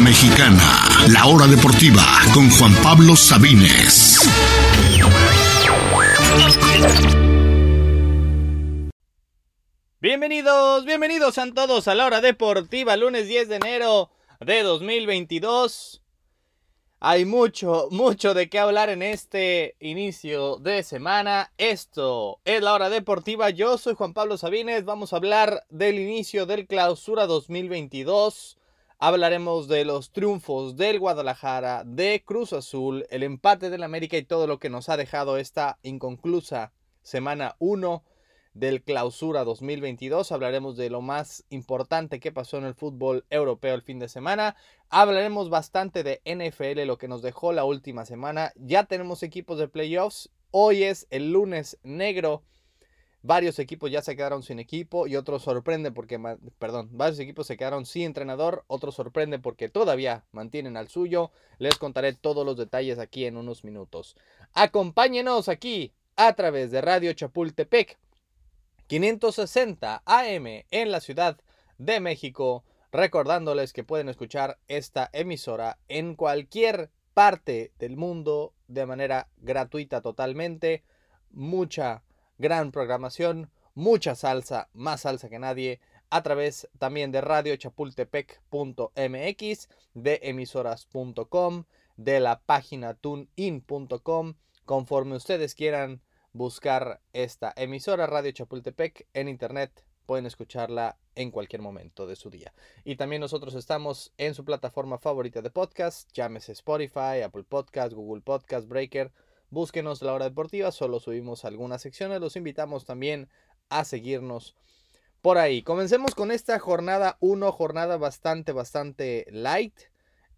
Mexicana, la hora deportiva con Juan Pablo Sabines. Bienvenidos, bienvenidos a todos a la hora deportiva, lunes 10 de enero de 2022. Hay mucho, mucho de qué hablar en este inicio de semana. Esto es la hora deportiva. Yo soy Juan Pablo Sabines. Vamos a hablar del inicio del clausura 2022. Hablaremos de los triunfos del Guadalajara, de Cruz Azul, el empate del América y todo lo que nos ha dejado esta inconclusa semana 1 del Clausura 2022. Hablaremos de lo más importante que pasó en el fútbol europeo el fin de semana. Hablaremos bastante de NFL, lo que nos dejó la última semana. Ya tenemos equipos de playoffs. Hoy es el lunes negro. Varios equipos ya se quedaron sin equipo y otros sorprenden porque, perdón, varios equipos se quedaron sin entrenador, otros sorprenden porque todavía mantienen al suyo. Les contaré todos los detalles aquí en unos minutos. Acompáñenos aquí a través de Radio Chapultepec 560 AM en la Ciudad de México, recordándoles que pueden escuchar esta emisora en cualquier parte del mundo de manera gratuita totalmente. Mucha gran programación, mucha salsa, más salsa que nadie, a través también de radiochapultepec.mx, de emisoras.com, de la página tunein.com, conforme ustedes quieran buscar esta emisora Radio Chapultepec en internet. Pueden escucharla en cualquier momento de su día. Y también nosotros estamos en su plataforma favorita de podcast, llámese Spotify, Apple Podcast, Google Podcast, Breaker. Búsquenos la hora deportiva, solo subimos algunas secciones. Los invitamos también a seguirnos por ahí. Comencemos con esta jornada 1, jornada bastante, bastante light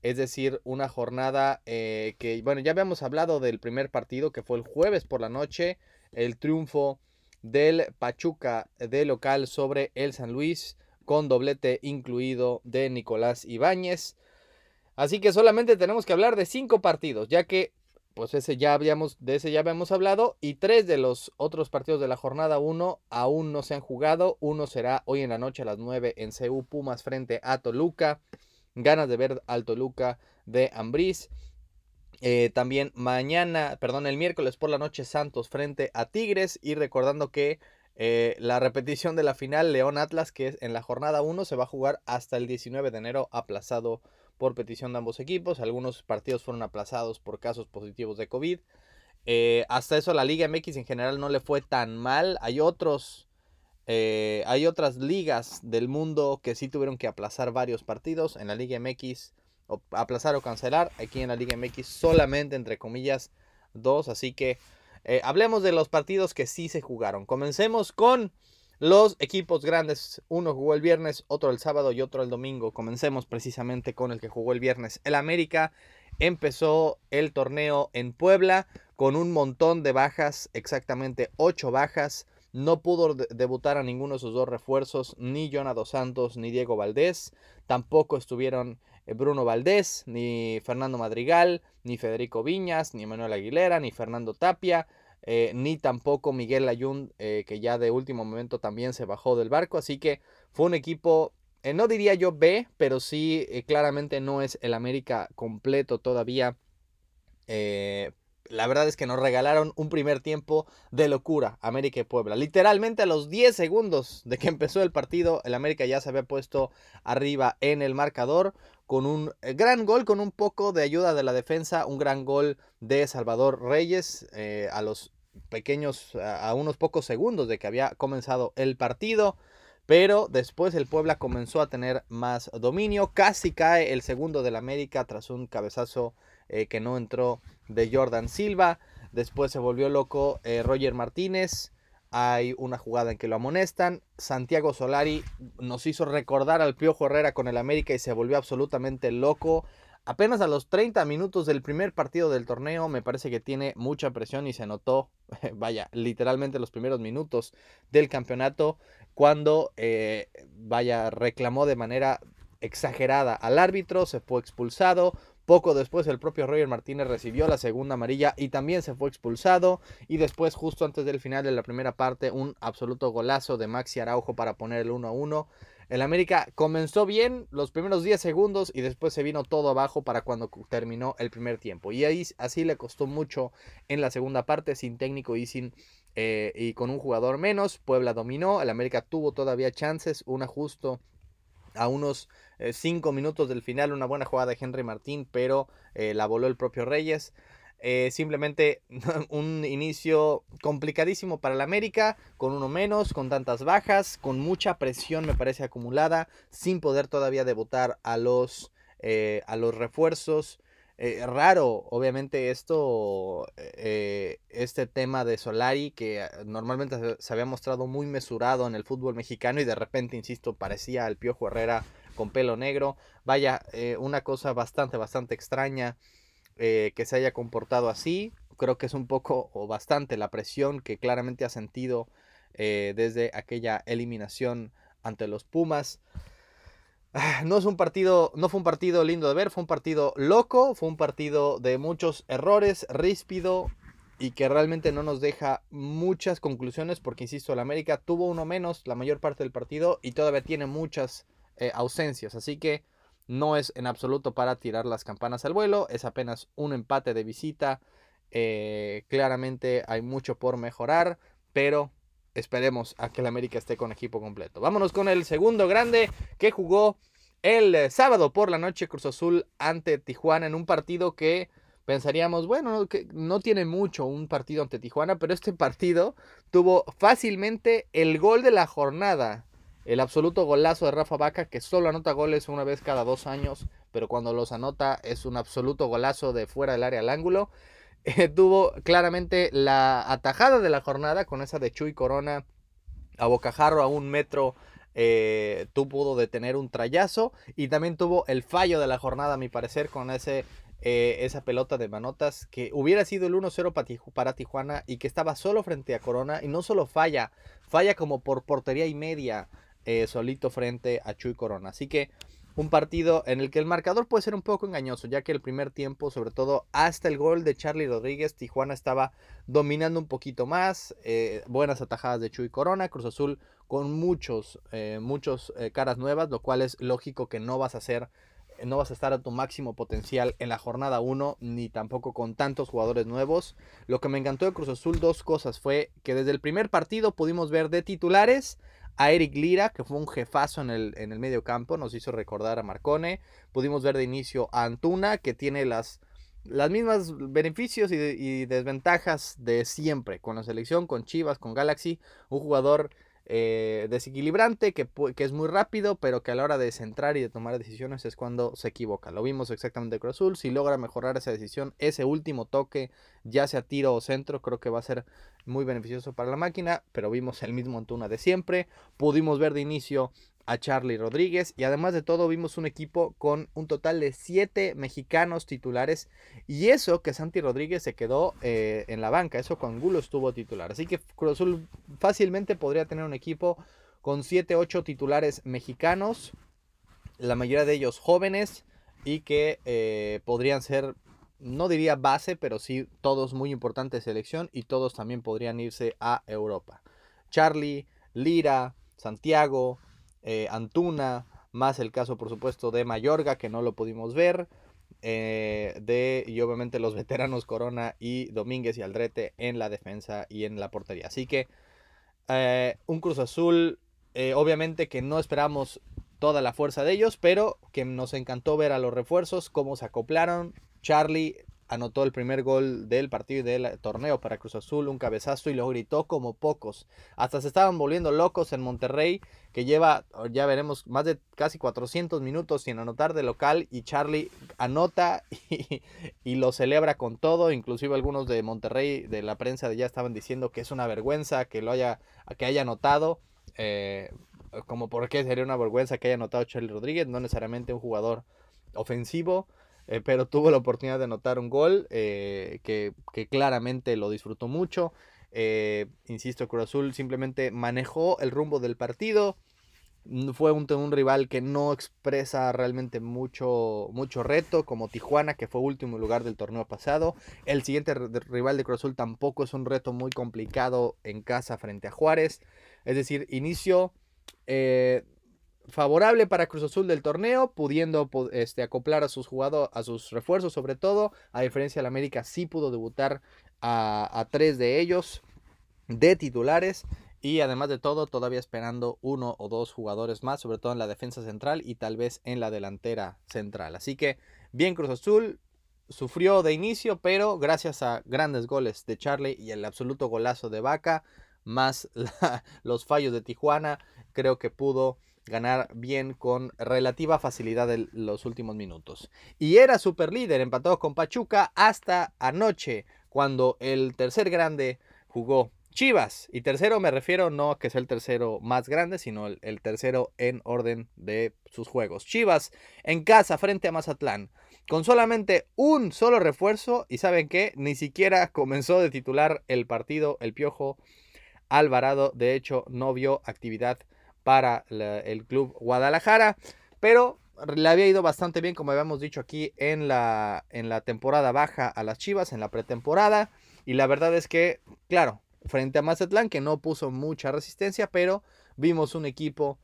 es decir, una jornada eh, que, bueno, ya habíamos hablado del primer partido que fue el jueves por la noche, el triunfo del Pachuca de local sobre el San Luis con doblete incluido de Nicolás Ibáñez. Así que solamente tenemos que hablar de cinco partidos, ya que pues ese ya habíamos, de ese ya habíamos hablado y tres de los otros partidos de la jornada 1 aún no se han jugado. Uno será hoy en la noche a las 9 en CU Pumas frente a Toluca ganas de ver al Toluca de Ambriz. Eh, también mañana, perdón, el miércoles por la noche Santos frente a Tigres y recordando que eh, la repetición de la final León Atlas que es en la jornada 1 se va a jugar hasta el 19 de enero aplazado por petición de ambos equipos. Algunos partidos fueron aplazados por casos positivos de COVID. Eh, hasta eso la Liga MX en general no le fue tan mal. Hay otros eh, hay otras ligas del mundo que sí tuvieron que aplazar varios partidos. En la Liga MX, aplazar o cancelar. Aquí en la Liga MX solamente, entre comillas, dos. Así que eh, hablemos de los partidos que sí se jugaron. Comencemos con los equipos grandes. Uno jugó el viernes, otro el sábado y otro el domingo. Comencemos precisamente con el que jugó el viernes. El América empezó el torneo en Puebla con un montón de bajas, exactamente ocho bajas. No pudo debutar a ninguno de sus dos refuerzos, ni Jonado Santos ni Diego Valdés. Tampoco estuvieron eh, Bruno Valdés, ni Fernando Madrigal, ni Federico Viñas, ni Manuel Aguilera, ni Fernando Tapia. Eh, ni tampoco Miguel Ayun, eh, que ya de último momento también se bajó del barco. Así que fue un equipo, no diría yo B, pero sí claramente no es el América completo todavía la verdad es que nos regalaron un primer tiempo de locura, América y Puebla. Literalmente a los 10 segundos de que empezó el partido, el América ya se había puesto arriba en el marcador con un eh, gran gol, con un poco de ayuda de la defensa, un gran gol de Salvador Reyes eh, a los pequeños, a unos pocos segundos de que había comenzado el partido. Pero después el Puebla comenzó a tener más dominio. Casi cae el segundo del América tras un cabezazo eh, que no entró de Jordan Silva. Después se volvió loco Roger Martínez. Hay una jugada en que lo amonestan. Santiago Solari nos hizo recordar al Piojo Herrera con el América y se volvió absolutamente loco. Apenas a los 30 minutos del primer partido del torneo me parece que tiene mucha presión y se notó, vaya, literalmente los primeros minutos del campeonato cuando, eh, vaya, reclamó de manera exagerada al árbitro, se fue expulsado, poco después el propio Roger Martínez recibió la segunda amarilla y también se fue expulsado. Y después, justo antes del final de la primera parte, un absoluto golazo de Maxi Araujo para poner el 1 a 1. El América comenzó bien los primeros 10 segundos y después se vino todo abajo para cuando terminó el primer tiempo. Y ahí así le costó mucho en la segunda parte, sin técnico y sin eh, y con un jugador menos. Puebla dominó, el América tuvo todavía chances, un ajusto a unos 5 minutos del final, una buena jugada de Henry Martín, pero la voló el propio Reyes. Eh, simplemente un inicio complicadísimo para el América, con uno menos, con tantas bajas, con mucha presión me parece acumulada, sin poder todavía debutar a los, eh, a los refuerzos. Eh, raro, obviamente, esto, este tema de Solari, que normalmente se había mostrado muy mesurado en el fútbol mexicano y de repente, insisto, parecía el Piojo Herrera con pelo negro. Vaya, una cosa bastante, bastante extraña. Eh, que se haya comportado así. Creo que es un poco o bastante la presión que claramente ha sentido eh, desde aquella eliminación ante los Pumas. Ah, no es un partido, no fue un partido lindo de ver, fue un partido loco, fue un partido de muchos errores, ríspido y que realmente no nos deja muchas conclusiones porque, insisto, el América tuvo uno menos la mayor parte del partido y todavía tiene muchas eh, ausencias. Así que no es en absoluto para tirar las campanas al vuelo, es apenas un empate de visita. Eh, claramente hay mucho por mejorar, pero esperemos a que el América esté con equipo completo. Vámonos con el segundo grande que jugó el sábado por la noche Cruz Azul ante Tijuana en un partido que pensaríamos, bueno, que no tiene mucho un partido ante Tijuana, pero este partido tuvo fácilmente el gol de la jornada el absoluto golazo de Rafa Vaca, que solo anota goles una vez cada dos años, pero cuando los anota es un absoluto golazo de fuera del área al ángulo. Tuvo claramente la atajada de la jornada con esa de Chuy Corona a bocajarro a un metro. Eh, tú pudo detener un trayazo y también tuvo el fallo de la jornada, a mi parecer, con ese eh, esa pelota de manotas que hubiera sido el 1-0 para Tijuana y que estaba solo frente a Corona y no solo falla, falla como por portería y media. Eh, solito frente a Chuy Corona. Así que un partido en el que el marcador puede ser un poco engañoso, ya que el primer tiempo, sobre todo hasta el gol de Charlie Rodríguez, Tijuana estaba dominando un poquito más, eh, buenas atajadas de Chuy Corona, Cruz Azul con muchos, eh, muchos caras nuevas, lo cual es lógico que no vas a hacer, no vas a estar a tu máximo potencial en la jornada 1, ni tampoco con tantos jugadores nuevos. Lo que me encantó de Cruz Azul, dos cosas, fue que desde el primer partido pudimos ver de titulares a Eric Lira, que fue un jefazo en el, en el medio campo, nos hizo recordar a Marcone. Pudimos ver de inicio a Antuna, que tiene las, las mismas beneficios y, desventajas de siempre, con la selección, con Chivas, con Galaxy, un jugador eh, desequilibrante, que, que, es muy rápido, pero que a la hora de centrar y de tomar decisiones es cuando se equivoca. Lo vimos exactamente con Azul. Si logra mejorar esa decisión, ese último toque, ya sea tiro o centro, creo que va a ser muy beneficioso para la máquina. Pero vimos el mismo Antuna de siempre. Pudimos ver de inicio a Charlie Rodríguez y además de todo vimos un equipo con un total de 7 mexicanos titulares y eso que Santi Rodríguez se quedó eh, en la banca, eso con Angulo estuvo titular. Así que Cruz Azul fácilmente podría tener un equipo con 7, 8 titulares mexicanos, la mayoría de ellos jóvenes y que eh, podrían ser, no diría base, pero sí todos muy importantes de selección y todos también podrían irse a Europa. Charlie, Lira, Santiago, eh, Antuna, más el caso por supuesto de Mayorga que no lo pudimos ver, eh, de y obviamente los veteranos Corona y Domínguez y Aldrete en la defensa y en la portería. Así que eh, un Cruz Azul, obviamente que no esperamos toda la fuerza de ellos, pero que nos encantó ver a los refuerzos, cómo se acoplaron. Charlie anotó el primer gol del partido y del torneo para Cruz Azul, un cabezazo y lo gritó como pocos. Hasta se estaban volviendo locos en Monterrey, que lleva, ya veremos, más de casi 400 minutos sin anotar de local y Charlie anota y, lo celebra con todo, inclusive algunos de Monterrey, de la prensa ya estaban diciendo que es una vergüenza que lo haya, que haya anotado. Eh, como por qué sería una vergüenza que haya anotado Charlie Rodríguez, no necesariamente un jugador ofensivo, eh, pero tuvo la oportunidad de anotar un gol eh, que, claramente lo disfrutó mucho. Eh, insisto, Cruz Azul simplemente manejó el rumbo del partido. Fue un, un, rival que no expresa realmente mucho, mucho reto, como Tijuana, que fue último lugar del torneo pasado. El siguiente rival de Cruz Azul tampoco es un reto muy complicado en casa frente a Juárez. Es decir, inicio favorable para Cruz Azul del torneo, pudiendo este, acoplar a sus a sus refuerzos sobre todo. A diferencia del América, sí pudo debutar a tres de ellos de titulares. Y además de todo, todavía esperando uno o dos jugadores más, sobre todo en la defensa central y tal vez en la delantera central. Así que bien Cruz Azul, sufrió de inicio, pero gracias a grandes goles de Charlie y el absoluto golazo de Vaca, más los fallos de Tijuana, creo que pudo ganar bien con relativa facilidad en los últimos minutos. Y era super líder, empatado con Pachuca hasta anoche, cuando el tercer grande jugó Chivas. Y tercero me refiero no a que sea el tercero más grande, sino el, el, tercero en orden de sus juegos. Chivas en casa frente a Mazatlán. Con solamente un solo refuerzo. Y saben que ni siquiera comenzó de titular el partido el Piojo Alvarado. De hecho, no vio actividad para el club Guadalajara. Pero le había ido bastante bien, como habíamos dicho aquí, en la, en la temporada baja a las Chivas, en la pretemporada. Y la verdad es que, claro, frente a Mazatlán, que no puso mucha resistencia, pero vimos un equipo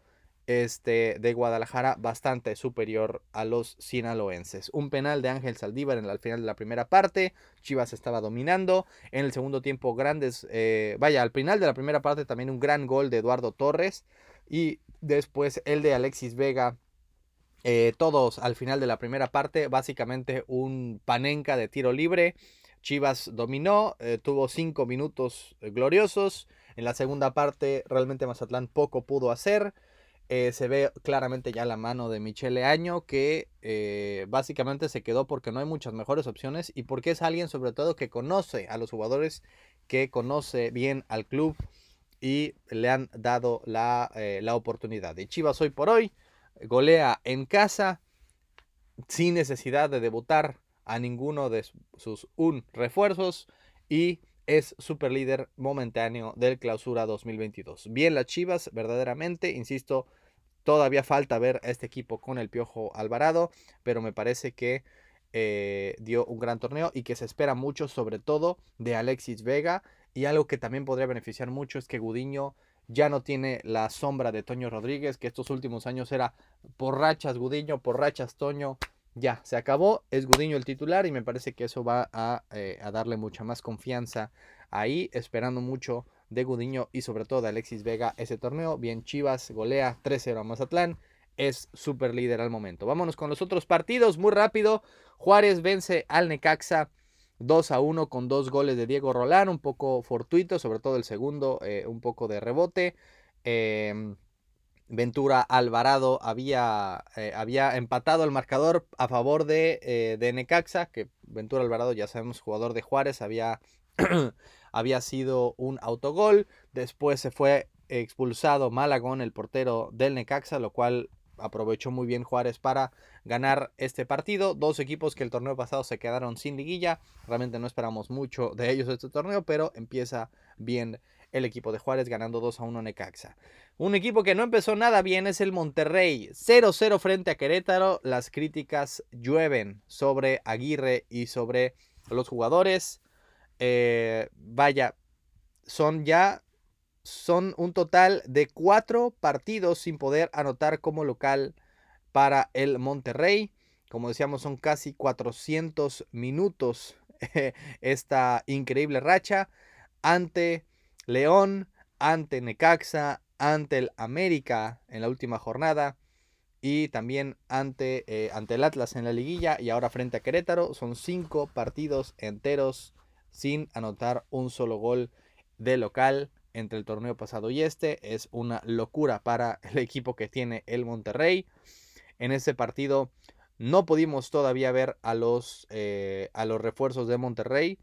este, de Guadalajara bastante superior a los sinaloenses. Un penal de Ángel Saldívar en el final de la primera parte. Chivas estaba dominando. En el segundo tiempo, grandes. Eh, vaya, al final de la primera parte también un gran gol de Eduardo Torres. Y después el de Alexis Vega. Eh, todos al final de la primera parte. Básicamente un panenca de tiro libre. Chivas dominó, eh, tuvo cinco minutos gloriosos. En la segunda parte realmente Mazatlán poco pudo hacer. Eh, se ve claramente ya la mano de Michele Año que eh, básicamente se quedó porque no hay muchas mejores opciones y porque es alguien sobre todo que conoce a los jugadores, que conoce bien al club y le han dado la, eh, la oportunidad. Y Chivas hoy por hoy golea en casa sin necesidad de debutar a ninguno de sus un refuerzos y es super líder momentáneo del clausura 2022. Bien las Chivas, verdaderamente, insisto, todavía falta ver a este equipo con el Piojo Alvarado, pero me parece que eh, dio un gran torneo y que se espera mucho, sobre todo de Alexis Vega. Y algo que también podría beneficiar mucho es que Gudiño ya no tiene la sombra de Toño Rodríguez, que estos últimos años era por rachas Gudiño, por rachas Toño, ya, se acabó, es Gudiño el titular y me parece que eso va eh, a, darle mucha más confianza ahí, esperando mucho de Gudiño y sobre todo de Alexis Vega ese torneo. Bien, Chivas golea 3-0 a Mazatlán, es súper líder al momento. Vámonos con los otros partidos, muy rápido. Juárez vence al Necaxa 2 a 1 con dos goles de Diego Rolán, un poco fortuito, sobre todo el segundo, eh, un poco de rebote. Eh, Ventura Alvarado había, eh, había empatado el marcador a favor de, eh, de, Necaxa, que Ventura Alvarado, ya sabemos, jugador de Juárez, había, había sido un autogol. Después se fue expulsado Malagón, el portero del Necaxa, lo cual aprovechó muy bien Juárez para ganar este partido. Dos equipos que el torneo pasado se quedaron sin liguilla. Realmente no esperamos mucho de ellos este torneo, pero empieza bien el equipo de Juárez ganando 2 a 1 Necaxa. Un equipo que no empezó nada bien es el Monterrey. 0-0 frente a Querétaro. Las críticas llueven sobre Aguirre y sobre los jugadores. Eh, vaya, son ya son un total de cuatro partidos sin poder anotar como local para el Monterrey. Como decíamos, son casi 400 minutos esta increíble racha ante León, ante Necaxa, ante el América en la última jornada y también ante, eh, ante el Atlas en la liguilla y ahora frente a Querétaro. Son cinco partidos enteros sin anotar un solo gol de local entre el torneo pasado y este. Es una locura para el equipo que tiene el Monterrey. En ese partido no pudimos todavía ver a los, eh, a los refuerzos de Monterrey.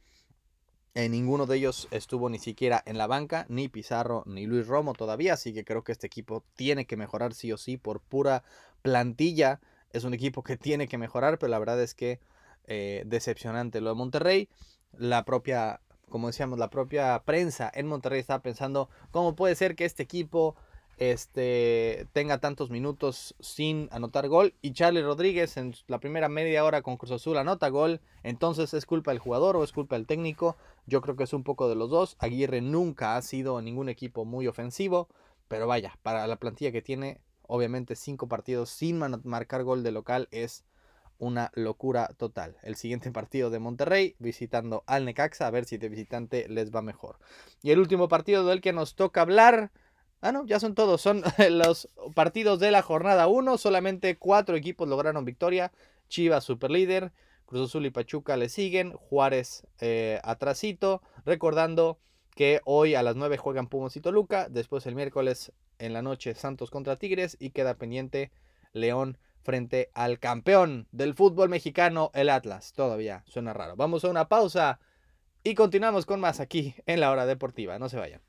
En ninguno de ellos estuvo ni siquiera en la banca, ni Pizarro ni Luis Romo todavía, así que creo que este equipo tiene que mejorar sí o sí por pura plantilla. Es un equipo que tiene que mejorar, pero la verdad es que eh, decepcionante lo de Monterrey. La propia, como decíamos, la propia prensa en Monterrey estaba pensando cómo puede ser que este equipo este, tenga tantos minutos sin anotar gol. Y Charlie Rodríguez en la primera media hora con Cruz Azul anota gol. Entonces es culpa del jugador o es culpa del técnico. Yo creo que es un poco de los dos. Aguirre nunca ha sido ningún equipo muy ofensivo. Pero vaya, para la plantilla que tiene, obviamente cinco partidos sin marcar gol de local es una locura total. El siguiente partido de Monterrey visitando al Necaxa a ver si de visitante les va mejor. Y el último partido del que nos toca hablar Ah, no, ya son todos. Son los partidos de la jornada 1. Solamente cuatro equipos lograron victoria. Chivas superlíder. Cruz Azul y Pachuca le siguen. Juárez eh, atrasito. Recordando que hoy a las 9 juegan Pumas y Toluca. Después el miércoles en la noche Santos contra Tigres. Y queda pendiente León frente al campeón del fútbol mexicano, el Atlas. Todavía suena raro. Vamos a una pausa y continuamos con más aquí en la hora deportiva. No se vayan.